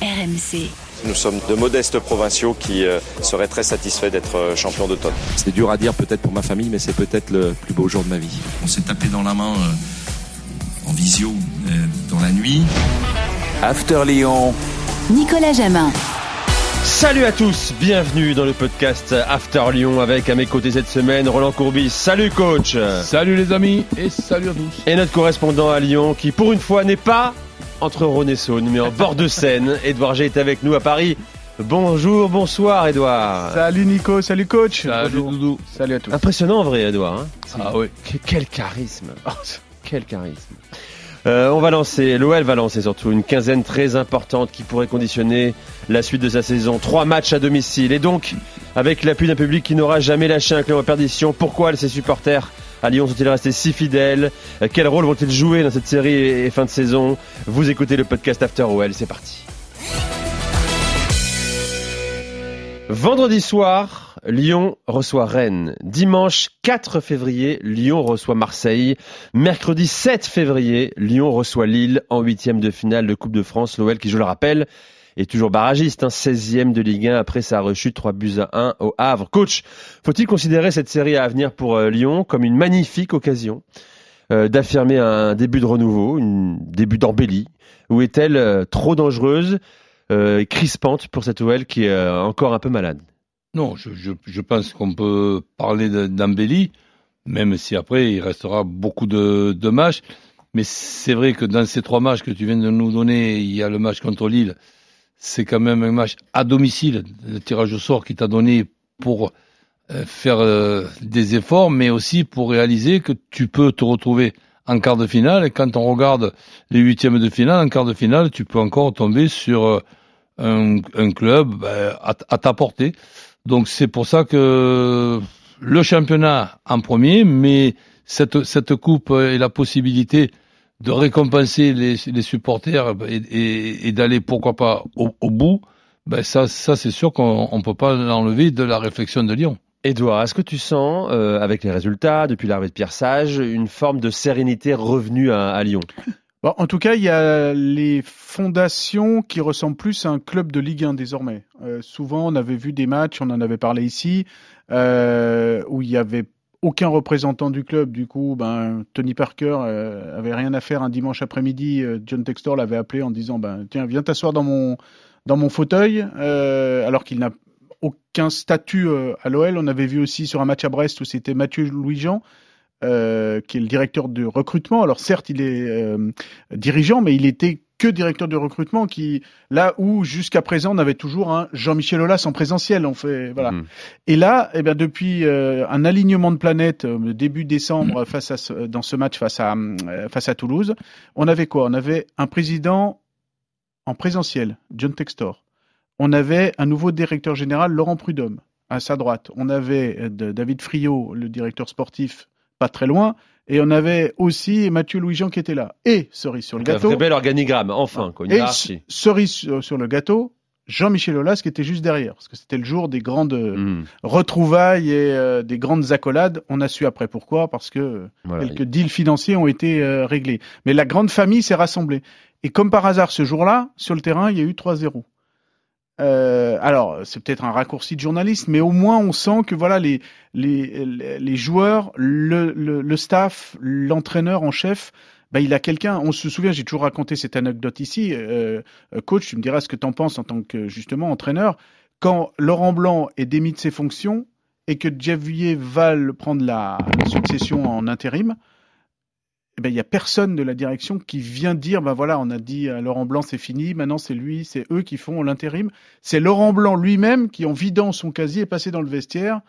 RMC. Nous sommes de modestes provinciaux qui euh, seraient très satisfaits d'être euh, champions d'automne. C'est dur à dire peut-être pour ma famille, mais c'est peut-être le plus beau jour de ma vie. On s'est tapé dans la main euh, en visio euh, dans la nuit. After Lyon. Nicolas Jamin. Salut à tous, bienvenue dans le podcast After Lyon avec à mes côtés cette semaine Roland Courbis. Salut coach Salut les amis et salut à tous. Et notre correspondant à Lyon qui pour une fois n'est pas entre Rhône et Saône mais en bord de Seine. Edouard G est avec nous à Paris. Bonjour, bonsoir Edouard. Salut Nico, salut coach. Salut Doudou. Salut à tous. Impressionnant en vrai Edouard. Hein Ah oui. Que- Quel charisme. Oh, quel charisme. Euh, on va lancer, l'OL va lancer surtout une quinzaine très importante qui pourrait conditionner la suite de sa saison. Trois matchs à domicile et donc avec l'appui d'un public qui n'aura jamais lâché un club en perdition. Pourquoi ses supporters à Lyon sont-ils restés si fidèles? Euh, Quel rôle vont-ils jouer dans cette série et fin de saison? Vous écoutez le podcast After OL, c'est parti. Vendredi soir, Lyon reçoit Rennes. Dimanche 4 février, Lyon reçoit Marseille. Mercredi 7 février, Lyon reçoit Lille en huitième de finale de Coupe de France. L'OL qui, je le rappelle, est toujours barragiste, hein, 16e de Ligue 1 après sa rechute 3 buts à 1 au Havre. Coach, faut-il considérer cette série à venir pour euh, Lyon comme une magnifique occasion euh, d'affirmer un début de renouveau, un début d'embellie? Ou est-elle euh, trop dangereuse et crispante pour cette OL qui est encore un peu malade? Non, je, pense qu'on peut parler de- d'embellie, même si après il restera beaucoup de, de matchs. Mais c'est vrai que dans ces trois matchs que tu viens de nous donner, il y a le match contre Lille. C'est quand même un match à domicile, le tirage au sort qui t'a donné pour euh, faire euh, des efforts, mais aussi pour réaliser que tu peux te retrouver en quart de finale. Et quand on regarde les huitièmes de finale, en quart de finale, tu peux encore tomber sur euh, un, club ben, à, à ta portée. Donc c'est pour ça que le championnat en premier, mais cette, cette coupe et la possibilité de récompenser les, les supporters et, et, et d'aller pourquoi pas au, au bout, ben ça, ça c'est sûr qu'on ne peut pas l'enlever de la réflexion de Lyon. Edouard, est-ce que tu sens, euh, avec les résultats depuis l'arrivée de Pierre Sage, une forme de sérénité revenue à, à Lyon? Bon, en tout cas, il y a les fondations qui ressemblent plus à un club de Ligue 1 désormais. Euh, souvent, on avait vu des matchs, on en avait parlé ici, euh, où il y avait aucun représentant du club. Du coup, ben, Tony Parker euh, avait rien à faire un dimanche après-midi. Euh, John Textor l'avait appelé en disant, ben, tiens, viens t'asseoir dans mon fauteuil, euh, alors qu'il n'a aucun statut euh, à l'OL. On avait vu aussi sur un match à Brest où c'était Mathieu Louis-Jean. Qui est le directeur de recrutement. Alors certes, il est dirigeant, mais il était que directeur de recrutement, qui là où jusqu'à présent on avait toujours un Jean-Michel Aulas en présentiel. On fait voilà. Mhm. Et là, eh bien depuis euh, un alignement de planètes euh, début décembre face à ce- dans ce match face à euh, face à Toulouse, on avait quoi? On avait un président en présentiel, John Textor. On avait un nouveau directeur général, Laurent Prudhomme, à sa droite. On avait euh, David Friot, le directeur sportif, pas très loin. Et on avait aussi Mathieu Louis-Jean qui était là. Et, cerise sur le Un gâteau, vrai bel organigramme, enfin, quoi, une et cerise sur, le gâteau, Jean-Michel Aulas qui était juste derrière. Parce que c'était le jour des grandes euh, Mhm. retrouvailles et euh, des grandes accolades. On a su après pourquoi, parce que Voilà. quelques deals financiers ont été euh, réglés. Mais la grande famille s'est rassemblée. Et comme par hasard, ce jour-là, sur le terrain, il y a eu 3-0. Euh, alors, c'est peut-être un raccourci de journaliste, mais au moins on sent que voilà les les, les- joueurs, le, le, staff, l'entraîneur en chef, bah, il a quelqu'un. On se souvient, j'ai toujours raconté cette anecdote ici. Euh, euh, coach, tu me diras ce que tu en penses en tant que justement entraîneur. Quand Laurent Blanc est démis de ses fonctions et que Jeff Villiers va prendre la succession en intérim, eh ben, il y a personne de la direction qui vient dire, ben voilà, on a dit à Laurent Blanc c'est fini, maintenant c'est lui, c'est eux qui font l'intérim. C'est Laurent Blanc lui-même qui, en vidant son casier, est passé dans le vestiaire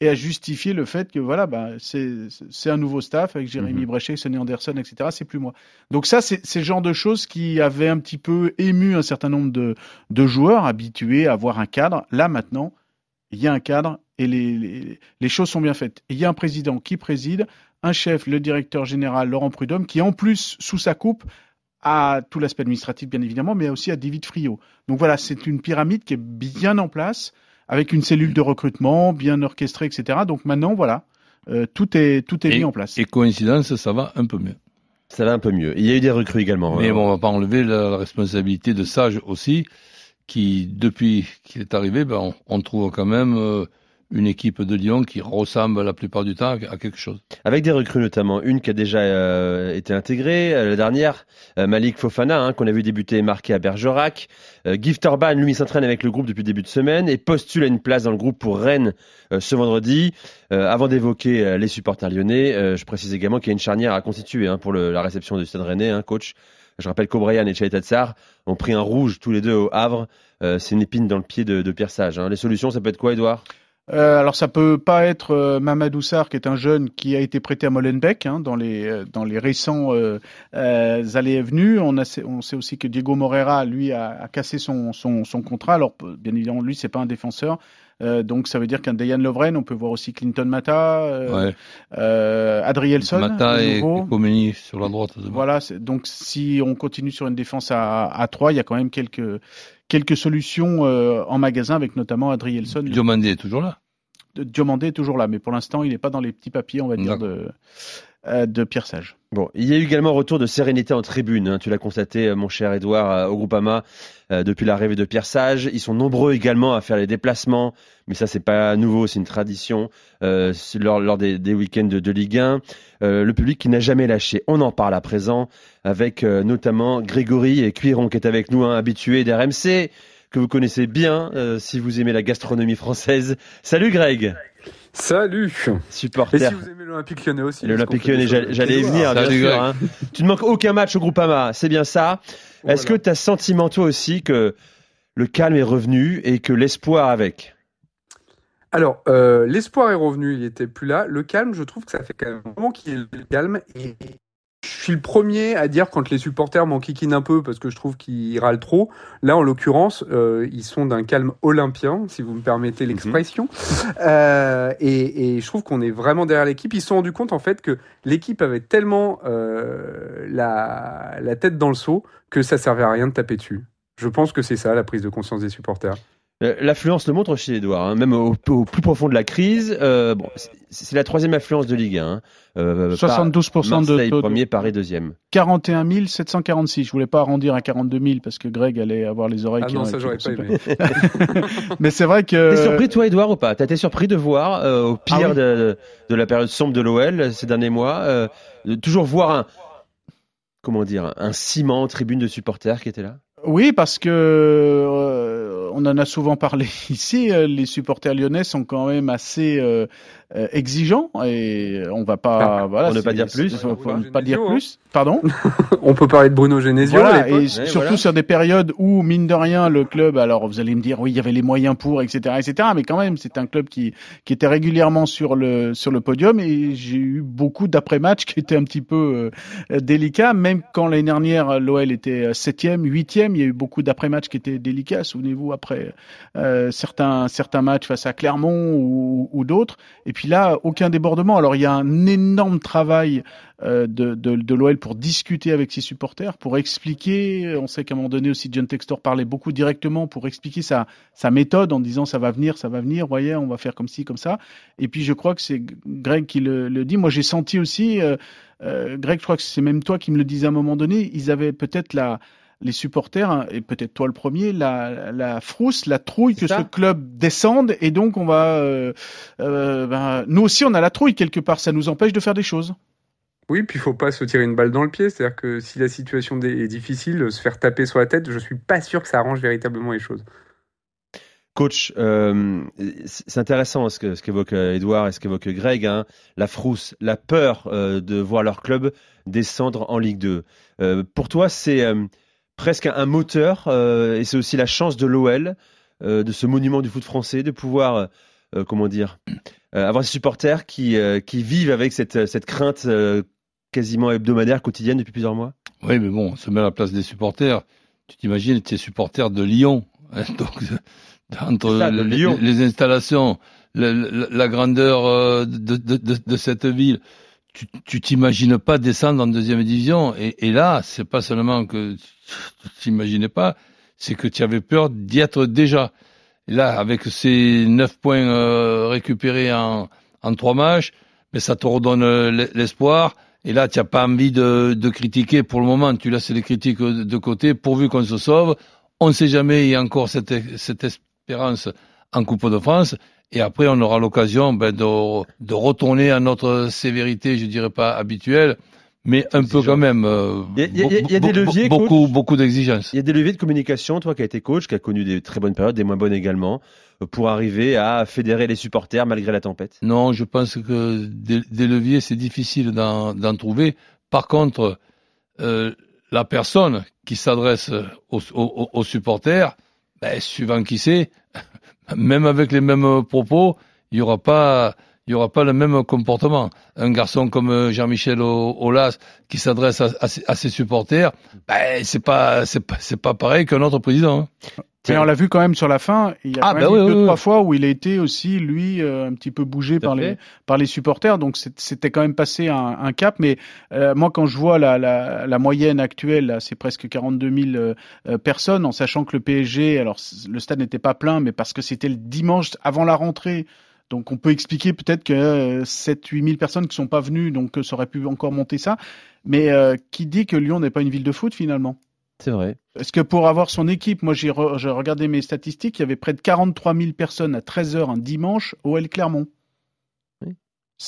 et a justifié le fait que voilà, ben, c'est un nouveau staff avec Jérémy. Bréchet, Sonny Anderson, etc. C'est plus moi. Donc ça, c'est le genre de choses qui avaient un petit peu ému un certain nombre de, de joueurs habitués à avoir un cadre. Là maintenant, il y a un cadre et les, les, les choses sont bien faites. Et il y a un président qui préside, un chef, le directeur général Laurent Prudhomme, qui en plus, sous sa coupe, a tout l'aspect administratif bien évidemment, mais aussi à David Friot. Donc voilà, c'est une pyramide qui est bien en place, avec une cellule de recrutement bien orchestrée, etc. Donc maintenant, voilà, euh, tout est tout est Et- mis en place. Et coïncidence, ça va un peu mieux. Ça va un peu mieux. Il y a eu des recrues également. Mais hein. bon, on va pas enlever la, la responsabilité de Sage aussi, qui depuis qu'il est arrivé, ben, on, on trouve quand même euh, une équipe de Lyon qui ressemble la plupart du temps à, quelque chose. Avec des recrues notamment, une qui a déjà euh, été intégrée, euh, la dernière, euh, Malik Fofana, hein, qu'on a vu débuter et marquer à Bergerac. Euh, Gift Orban, lui, s'entraîne avec le groupe depuis début de semaine et postule à une place dans le groupe pour Rennes ce vendredi. Avant d'évoquer les supporters lyonnais, je précise également qu'il y a une charnière à constituer hein, pour la réception du stade rennais, hein, coach. Je rappelle qu'Obrian et Chalet Tatsar ont pris un rouge tous les deux au Havre. C'est une épine dans le pied de, de. Les solutions, ça peut être quoi, Edouard Euh, alors ça peut pas être euh, Mamadou Sarr qui est un jeune qui a été prêté à Molenbeek hein, dans les euh, dans les récents euh, euh, allées et venues. On a on sait aussi que Diego Moreira lui a, a cassé son, son son contrat. Alors bien évidemment lui c'est pas un défenseur. Euh, donc ça veut dire qu'un Dejan Lovren, on peut voir aussi Clinton Mata, euh, Ouais. euh, Adrielson, Mata et. Komeni sur la droite. Voilà, donc si on continue sur une défense à, à 3, il y a quand même quelques, quelques solutions euh, en magasin, avec notamment Adrielson. Diomandé est toujours là. Diomandé est toujours là, mais pour l'instant, il n'est pas dans les petits papiers, on va dire, de, euh, de Pierre Sage. Bon, il y a eu également retour de sérénité en tribune. hein. Tu l'as constaté, euh, mon cher Edouard, euh, au Groupama, euh, depuis l'arrivée de Pierre Sage. Ils sont nombreux également à faire les déplacements, mais ça, c'est pas nouveau, c'est une tradition lors, lors des, des week-ends de, de Ligue 1. Euh, le public qui n'a jamais lâché. On en parle à présent avec notamment Grégory et Cuiron qui est avec nous, hein, habitué d'RMC, que vous connaissez bien euh, si vous aimez la gastronomie française. Salut Greg, Salut Et supporter. si vous aimez l'Olympique lyonnais aussi L'Olympique lyonnais, j'allais y venir, bien sûr. Hein. Tu ne manques aucun match au Groupama, c'est bien ça. Est-ce que tu as sentiment toi aussi que le calme est revenu et que l'espoir avec? Alors, euh, l'espoir est revenu, il était plus là. Le calme, je trouve que ça fait quand même un moment qu'il ait le calme. Et je suis le premier à dire quand les supporters m'enquiquinent un peu parce que je trouve qu'ils râlent trop. Là, en l'occurrence, euh, ils sont d'un calme olympien, si vous me permettez l'expression. Euh, et, et je trouve qu'on est vraiment derrière l'équipe. Ils se sont rendus compte en fait que l'équipe avait tellement euh, la, la tête dans le seau que ça servait à rien de taper dessus. Je pense que c'est ça la prise de conscience des supporters. Euh, L'affluence le montre chez Edouard, hein, même au, au plus profond de la crise. euh, bon, c'est- la troisième affluence de Ligue 1. hein. Euh, 72% de Marseille taux de- premier, Paris deuxième. 41 746. Je voulais pas arrondir à 42 000 parce que Greg allait avoir les oreilles Ah qui non, ont- ça j'aurais pas aimé. Mais c'est vrai que. T'es surpris toi Edouard ou pas? T'as été surpris de voir euh, au pire Ah oui. de, de la période sombre de l'OL ces derniers mois, euh, de toujours voir un comment dire un ciment en tribune de supporters qui était là? Oui, parce que euh, on en a souvent parlé ici. euh, les supporters lyonnais sont quand même assez euh, euh, exigeants et on va pas. Ah, voilà, pour ne pas dire plus. Bruno ne pas dire plus. Pardon? On peut parler de Bruno Genesio Voilà, et Ouais, surtout voilà. sur des périodes où, mine de rien, le club, alors vous allez me dire, oui, il y avait les moyens pour, etc., etc., mais quand même, c'est un club qui, qui était régulièrement sur le, sur le podium et j'ai eu beaucoup d'après-matchs qui étaient un petit peu euh, délicats, même quand l'année dernière, l'OL était euh, septième, huitième, il y a eu beaucoup d'après-matchs qui étaient délicats, souvenez-vous, après euh, certains, certains matchs face à Clermont ou, ou d'autres. Et puis là, aucun débordement. Alors il y a un énorme travail euh, de, de, l'OL pour discuter avec ses supporters, pour expliquer. On sait qu'à un moment donné aussi, John Textor parlait beaucoup directement pour expliquer sa, méthode en disant ça va venir, ça va venir, voyez, on va faire comme ci, comme ça. Et puis je crois que c'est Greg qui le, le dit. Moi j'ai senti aussi, euh, euh, Greg, je crois que c'est même toi qui me le disais à un moment donné, ils avaient peut-être la les supporters, hein, et peut-être toi le premier, la, la frousse, la trouille que ça. ce club descende, et donc on va... euh, euh, ben, nous aussi on a la trouille quelque part, ça nous empêche de faire des choses. Oui, puis il faut pas se tirer une balle dans le pied. C'est-à-dire que si la situation est difficile, se faire taper sur la tête, je suis pas sûr que ça arrange véritablement les choses. Coach, euh, c'est intéressant ce que ce qu'évoque Edouard et ce qu'évoque Greg, hein, la frousse, la peur euh, de voir leur club descendre en Ligue 2. Euh, pour toi, c'est euh, presque un moteur euh, et c'est aussi la chance de l'OL, euh, de ce monument du foot français, de pouvoir, euh, comment dire, avoir des supporters qui, qui vivent avec cette, cette crainte quasiment hebdomadaire, quotidienne depuis plusieurs mois. Oui, mais bon, on se met à la place des supporters. Tu t'imagines, tu es supporter de Lyon. hein, donc, entre ça, les, Lyon. les installations, la, la- la grandeur de, de, de, de cette ville, tu t'imagines pas descendre en deuxième division. Et, et là, c'est pas seulement que tu t'imaginais pas, c'est que tu avais peur d'y être déjà. Et là, avec ces neuf points euh, récupérés en, trois matchs, mais ça te redonne l'e- l'espoir. Et là, tu n'as pas envie de, critiquer pour le moment. Tu laisses les critiques de côté pourvu qu'on se sauve. On ne sait jamais, il y a encore cette espérance en Coupe de France. Et après, on aura l'occasion ben, de, de retourner à notre sévérité, je dirais pas habituelle, mais un peu quand même. euh, Il y a- il y a- y des leviers, beaucoup, coach? beaucoup d'exigences. Il y a des leviers de communication, toi qui as été coach, qui a connu des très bonnes périodes, des moins bonnes également, euh, pour arriver à fédérer les supporters malgré la tempête? Non, je pense que des, des leviers, c'est difficile d'en d'en trouver. Par contre, euh, la personne qui s'adresse aux, aux- aux supporters, ben, suivant qui c'est, même avec les mêmes propos, il y aura pas, il y aura pas le même comportement. Un garçon comme euh, Jean-Michel Aulas qui s'adresse à, à ses- à ses supporters, ben, c'est pas, c'est pas, c'est pas pareil qu'un autre président. hein. Mais on l'a vu quand même sur la fin. Il y a Ah, quand même oui, eu oui, deux, oui. trois fois où il a été aussi, lui, euh, un petit peu bougé par fait. les, par les supporters. Donc c'était quand même passé un, un cap. Mais euh, moi, quand je vois la, la, la moyenne actuelle, c'est presque 42 000 euh, euh, personnes, en sachant que le PSG, alors le stade n'était pas plein, mais parce que c'était le dimanche avant la rentrée. Donc on peut expliquer peut-être que euh, 7-8 000 personnes qui sont pas venues, donc euh, ça aurait pu encore monter ça. Mais euh, qui dit que Lyon n'est pas une ville de foot finalement? C'est vrai. Est-ce que pour avoir son équipe, moi j'ai re- j'ai regardé mes statistiques, il y avait près de 43 000 personnes à 13h un dimanche au L Clermont.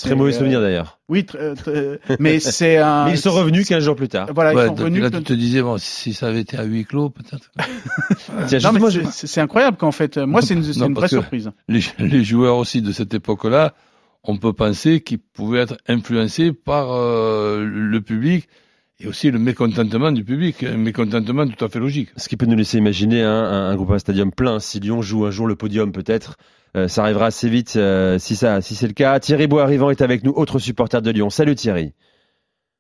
Très mauvais euh, souvenir d'ailleurs. Oui, très- très- mais c'est un. Mais ils sont revenus 15 jours plus tard. Voilà, Ouais, ils sont revenus. là, tu te disais, bon, si ça avait été à huis clos, peut-être. Tiens, Non, c'est- incroyable qu'en fait, euh, moi c'est une, c'est Non, une vraie surprise. les, les joueurs aussi de cette époque-là, on peut penser qu'ils pouvaient être influencés par euh, le public et aussi le mécontentement du public, un mécontentement tout à fait logique. Ce qui peut nous laisser imaginer hein, un, un groupe un stadium plein. Si Lyon joue un jour le podium, peut-être, euh, ça arrivera assez vite euh, si ça, si c'est le cas. Thierry Bois-Arrivant est avec nous, autre supporter de Lyon. Salut Thierry.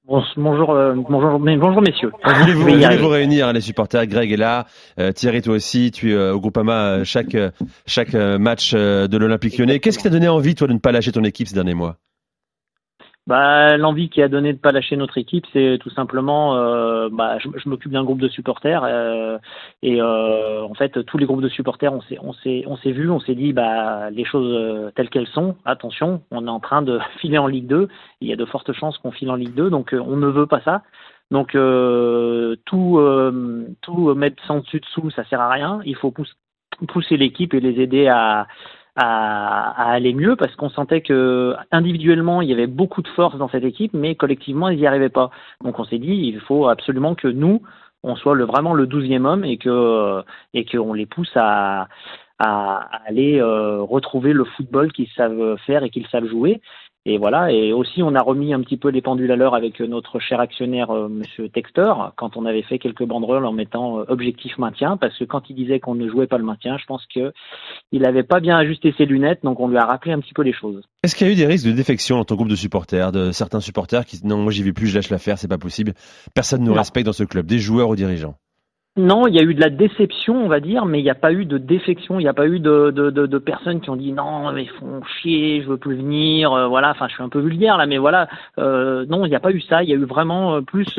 Bon, bonjour, euh, bonjour, mais bonjour messieurs. On voulait vous, on voulait arriver. vous réunir, hein, les supporters? Greg est là. Euh, Thierry, toi aussi, tu es euh, au Groupama chaque, chaque match de l'Olympique lyonnais. Qu'est-ce qui t'a donné envie, toi, de ne pas lâcher ton équipe ces derniers mois? Bah, l'envie qui a donné de pas lâcher notre équipe, c'est tout simplement, euh, bah, je, m'occupe d'un groupe de supporters euh, et euh, en fait tous les groupes de supporters, on s'est, on s'est, on s'est vu, on s'est dit, bah, les choses euh, telles qu'elles sont, attention, on est en train de filer en Ligue 2. Il y a de fortes chances qu'on file en Ligue 2, donc euh, on ne veut pas ça. Donc euh, tout, tout mettre sans dessus dessous, ça sert à rien. Il faut pousser l'équipe et les aider à à, aller mieux parce qu'on sentait que individuellement il y avait beaucoup de force dans cette équipe, mais collectivement ils n'y arrivaient pas. Donc on s'est dit il faut absolument que nous on soit le, vraiment le douzième homme et que et qu'on les pousse à aller euh, retrouver le football qu'ils savent faire et qu'ils savent jouer. Et voilà. Et aussi, on a remis un petit peu les pendules à l'heure avec notre cher actionnaire, euh, Monsieur Texter, quand on avait fait quelques banderoles en mettant euh, objectif maintien, parce que quand il disait qu'on ne jouait pas le maintien, je pense que il n'avait pas bien ajusté ses lunettes, donc on lui a rappelé un petit peu les choses. Est-ce qu'il y a eu des risques de défection dans ton groupe de supporters, de certains supporters qui non, moi j'y vais plus, je lâche l'affaire, c'est pas possible. Personne ne nous respecte dans ce club, des joueurs aux dirigeants. Non, il y a eu de la déception, on va dire, mais il n'y a pas eu de défection. Il n'y a pas eu de, de, de, personnes qui ont dit non, mais ils font chier, je veux plus venir. euh, voilà, enfin, je suis un peu vulgaire là, mais voilà. Euh, non, il n'y a pas eu ça. Il y a eu vraiment euh, plus.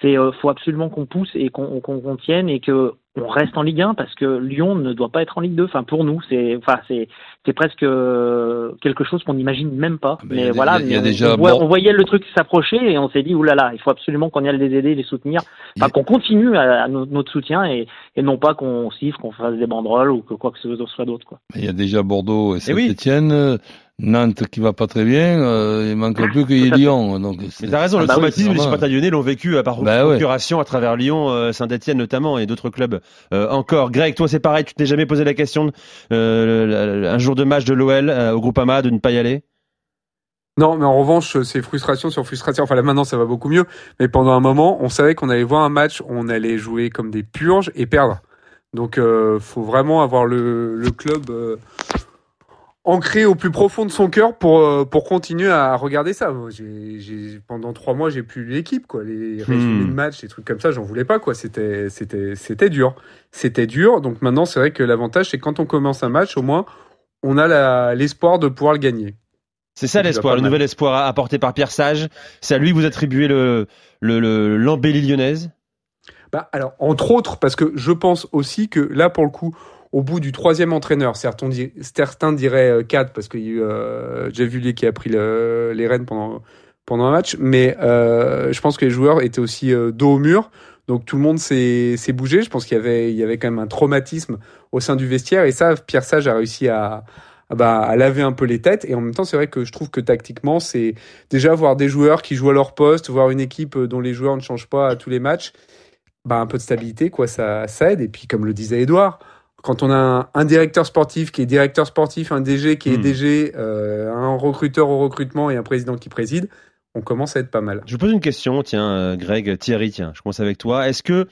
Euh, c'est euh, faut absolument qu'on pousse et qu'on qu'on qu'on tienne et que on reste en Ligue 1 parce que Lyon ne doit pas être en Ligue 2. Enfin, pour nous, c'est enfin c'est c'est presque euh, quelque chose qu'on n'imagine même pas. Ah, mais a mais voilà, il y a- il y a mais on- déjà on, voit- bon- on voyait le truc s'approcher et on s'est dit oulala, il faut absolument qu'on y aille les aider, les soutenir. A- Enfin, qu'on continue à, à no- notre soutien et, et non pas qu'on siffle, qu'on fasse des banderoles ou que quoi que ce soit d'autre. Quoi. Il y a déjà Bordeaux et Eh oui. Saint-Etienne, Nantes qui va pas très bien, euh, il manque plus qu'il y ait fait. Lyon. Donc Mais c'est- t'as raison, Ah le bah oui, traumatisme normal. supporters lyonnais l'ont vécu à par Bah ouais. à travers Lyon, euh, Saint-Etienne notamment et d'autres clubs euh, encore. Greg, toi c'est pareil, tu t'es jamais posé la question euh, un jour de match de l'OL euh, au Groupama de ne pas y aller? Non, mais en revanche, c'est frustration sur frustration. Enfin, là, maintenant, ça va beaucoup mieux. Mais pendant un moment, on savait qu'on allait voir un match, on allait jouer comme des purges et perdre. Donc, euh, faut vraiment avoir le, le club euh, ancré au plus profond de son cœur pour euh, pour continuer à regarder ça. J'ai, pendant trois mois, j'ai plus l'équipe, quoi. Les résumés de matchs, les trucs comme ça, j'en voulais pas, quoi. C'était c'était c'était dur. C'était dur. Donc maintenant, c'est vrai que l'avantage, c'est quand on commence un match, au moins, on a l'espoir de pouvoir le gagner. C'est ça l'espoir, le nouvel espoir apporté par Pierre Sage. C'est à lui que vous attribuez le- l'embellie lyonnaise? Bah, alors, entre autres, parce que je pense aussi que là, pour le coup, au bout du troisième entraîneur, certains, di- certains diraient euh, quatre, parce qu'il y a eu euh, qui a pris le- les rênes pendant, un match, mais euh, je pense que les joueurs étaient aussi euh, dos au mur. Donc tout le monde s'est bougé. Je pense qu'il y avait quand même un traumatisme au sein du vestiaire. Et ça Pierre Sage a réussi bah, à laver un peu les têtes. Et en même temps c'est vrai que je trouve que tactiquement c'est déjà voir des joueurs qui jouent à leur poste, voir une équipe euh, dont les joueurs ne changent pas à tous les matchs, bah un peu de stabilité quoi ça ça aide. Et puis comme le disait Edouard quand on a un, un directeur sportif qui est directeur sportif, un DG qui est Hmm. DG, euh, un recruteur au recrutement et un président qui préside, on commence à être pas mal. Je vous pose une question, tiens, euh, Greg, Thierry, tiens, je commence avec toi. Est-ce que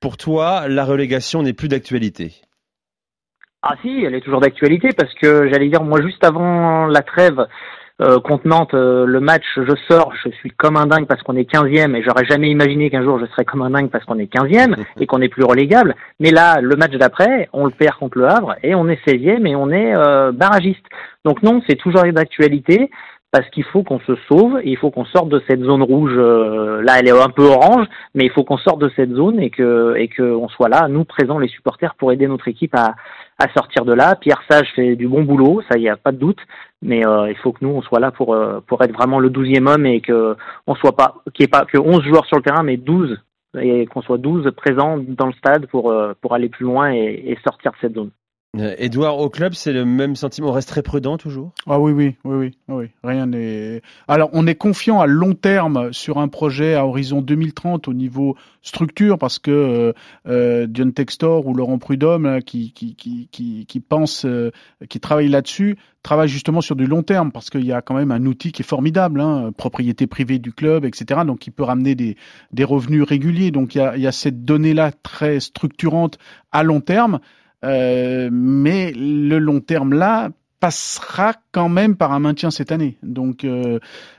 pour toi, la relégation n'est plus d'actualité? Ah si, elle est toujours d'actualité parce que j'allais dire moi juste avant la trêve euh, contre Nantes, euh, le match, je sors, je suis comme un dingue parce qu'on est 15e et j'aurais jamais imaginé qu'un jour je serais comme un dingue parce qu'on est 15e et qu'on est plus relégable. Mais là, le match d'après, on le perd contre le Havre et on est 16e et on est euh, barragiste. Donc non, c'est toujours d'actualité parce qu'il faut qu'on se sauve, et il faut qu'on sorte de cette zone rouge. euh, là, elle est un peu orange, mais il faut qu'on sorte de cette zone et que et que on soit là, nous présents les supporters, pour aider notre équipe à à sortir de là. Pierre Sage fait du bon boulot, ça y a pas de doute, mais euh, il faut que nous on soit là pour euh, pour être vraiment le douzième homme et que on soit pas qu'il y ait pas que 11 joueurs sur le terrain, mais 12 et qu'on soit 12 présents dans le stade pour euh, pour aller plus loin et, et sortir de cette zone. Euh, Edouard, au club, c'est le même sentiment. On reste très prudent toujours? Ah oui, oui, oui, oui, oui. Rien n'est. Alors, on est confiant à long terme sur un projet à horizon 2030 au niveau structure parce que euh, euh, Dion Textor ou Laurent Prudhomme qui qui qui qui, pense, euh, qui travaille là-dessus, travaille justement sur du long terme parce qu'il y a quand même un outil qui est formidable, hein, propriété privée du club, etc. Donc, qui peut ramener des des revenus réguliers. Donc, il y a il y a cette donnée là très structurante à long terme. Euh, mais le long terme là passera quand même par un maintien cette année. Donc euh,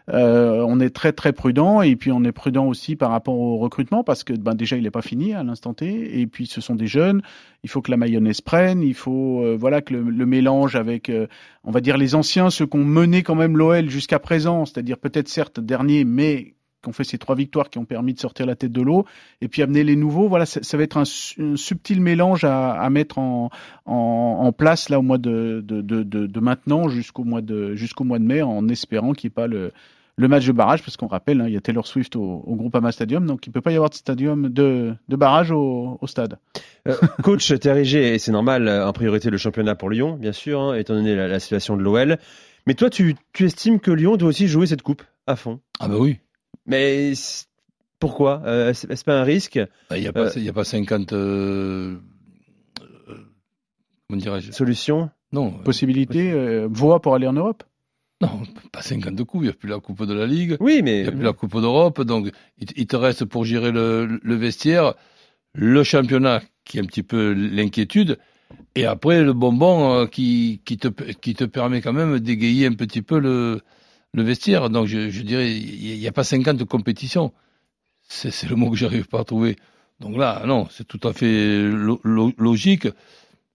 euh, on est très très prudent et puis on est prudent aussi par rapport au recrutement parce que ben déjà il n'est pas fini à l'instant T et puis ce sont des jeunes. Il faut que la mayonnaise prenne, il faut euh, voilà que le, mélange avec euh, on va dire les anciens, ceux qui ont mené quand même l'OL jusqu'à présent, c'est-à-dire peut-être certes dernier mais qui ont fait ces trois victoires qui ont permis de sortir la tête de l'eau et puis amener les nouveaux. Voilà, ça, ça va être un, su- un subtil mélange à, à mettre en, en, en place là au mois de, de, de, de, de maintenant jusqu'au mois de jusqu'au mois de mai, en espérant qu'il n'y ait pas le, le match de barrage, parce qu'on rappelle, hein, il y a Taylor Swift au, au Groupama Stadium, donc il peut pas y avoir de stadium de, de barrage au, au stade. Euh, Coach Thierry G, et c'est normal, euh, en priorité le championnat pour Lyon, bien sûr, hein, étant donné la, la situation de l'OL. Mais toi, tu, tu estimes que Lyon doit aussi jouer cette coupe à fond? Ah bah oui. Mais pourquoi? Euh, Est-ce pas un risque? Bah, Il n'y a, pas- il y a pas 50... euh, euh, comment dirais-je? Solution Non, euh, Possibilité, euh, voie pour aller en Europe? non, pas 50 coups. Il n'y a plus la Coupe de la Ligue. Oui, Il mais n'y a plus la Coupe d'Europe. Donc, il, il te reste pour gérer le, le vestiaire, le championnat, qui est un petit peu l'inquiétude. Et après, le bonbon euh, qui, qui, te, qui te permet quand même d'égayer un petit peu le, le vestiaire. Donc, je, je dirais, il n'y a pas 50 compétitions. C'est c'est le mot que j'arrive pas à trouver. Donc là, non, c'est tout à fait lo- lo- logique.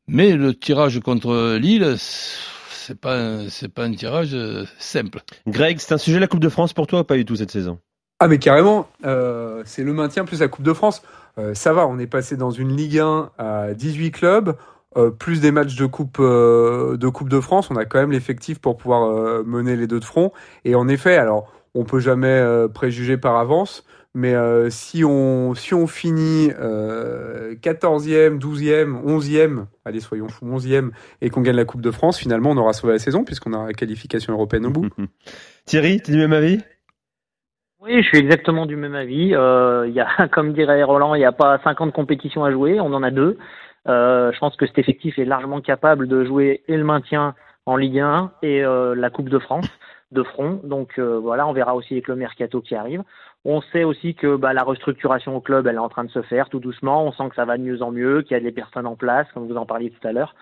Mais le tirage contre Lille, c'est pas, un- c'est pas un tirage euh, simple. Greg, c'est un sujet la Coupe de France pour toi ou pas du tout cette saison? Ah mais carrément, euh, c'est le maintien plus la Coupe de France. Euh, ça va, on est passé dans une Ligue 1 à 18 clubs, euh, plus des matchs de Coupe euh, de Coupe de France. On a quand même l'effectif pour pouvoir euh, mener les deux de front. Et en effet, alors on peut jamais euh, préjuger par avance, mais euh, si on si on finit euh, 14e, 12e, 11e, allez soyons fous, 11e, et qu'on gagne la Coupe de France, finalement on aura sauvé la saison puisqu'on aura la qualification européenne au bout. Thierry, t'es du même avis? Oui, je suis exactement du même avis. Euh, il y a, comme dirait Roland, il n'y a pas 50 compétitions à jouer, on en a deux. Euh, je pense que cet effectif est largement capable de jouer et le maintien en Ligue 1 et euh, la Coupe de France de front. Donc euh, voilà, on verra aussi avec le mercato qui arrive. On sait aussi que bah, la restructuration au club, elle est en train de se faire tout doucement. On sent que ça va de mieux en mieux, qu'il y a des personnes en place, comme vous en parliez tout à l'heure.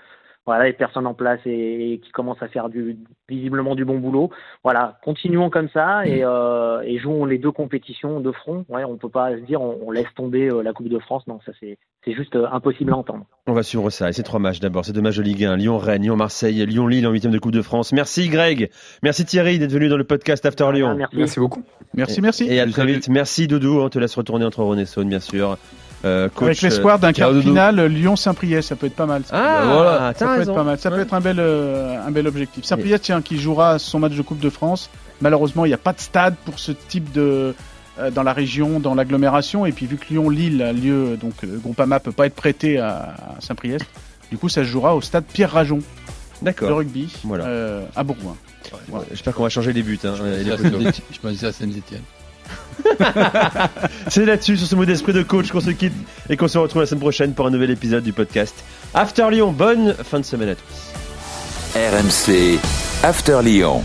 Voilà, les personnes en place et, et qui commencent à faire du, visiblement du bon boulot. Voilà, continuons comme ça et, euh, et jouons les deux compétitions de front. Ouais, on peut pas se dire on, on laisse tomber euh, la Coupe de France. Non, ça c'est c'est juste euh, impossible à entendre. On va suivre ça. Et ces trois matchs d'abord. Ces deux matchs de Ligue 1. Lyon-Rennes, Lyon-Marseille, Lyon-Lille en huitième de Coupe de France. Merci Greg. Merci Thierry d'être venu dans le podcast After Lyon. Merci. Merci beaucoup. Merci, merci. Et à très vite. Merci Doudou. On te laisse retourner entre Saône, bien sûr. Euh, coach, Avec l'espoir d'un euh, quart de finale Lyon-Saint-Priest, ça peut être pas mal. ça. Ah, voilà. ça peut raison. être pas mal. Ça peut être un bel, euh, un bel objectif. Saint-Priest, tiens, qui jouera son match de Coupe de France. Malheureusement, il n'y a pas de stade pour ce type de euh, dans la région, dans l'agglomération. Et puis vu que Lyon-Lille a lieu, donc le Groupama peut pas être prêté à, à Saint-Priest. Du coup, ça se jouera au stade Pierre Rajon de D'accord. rugby Voilà. euh, à Bourgoin. Ouais, J'espère qu'on va changer les buts. hein. Et les Je photos. pensais à Saint-Etienne. C'est là-dessus, sur ce mot d'esprit de coach, qu'on se quitte et qu'on se retrouve la semaine prochaine pour un nouvel épisode du podcast After Lyon. Bonne fin de semaine à tous. RMC After Lyon.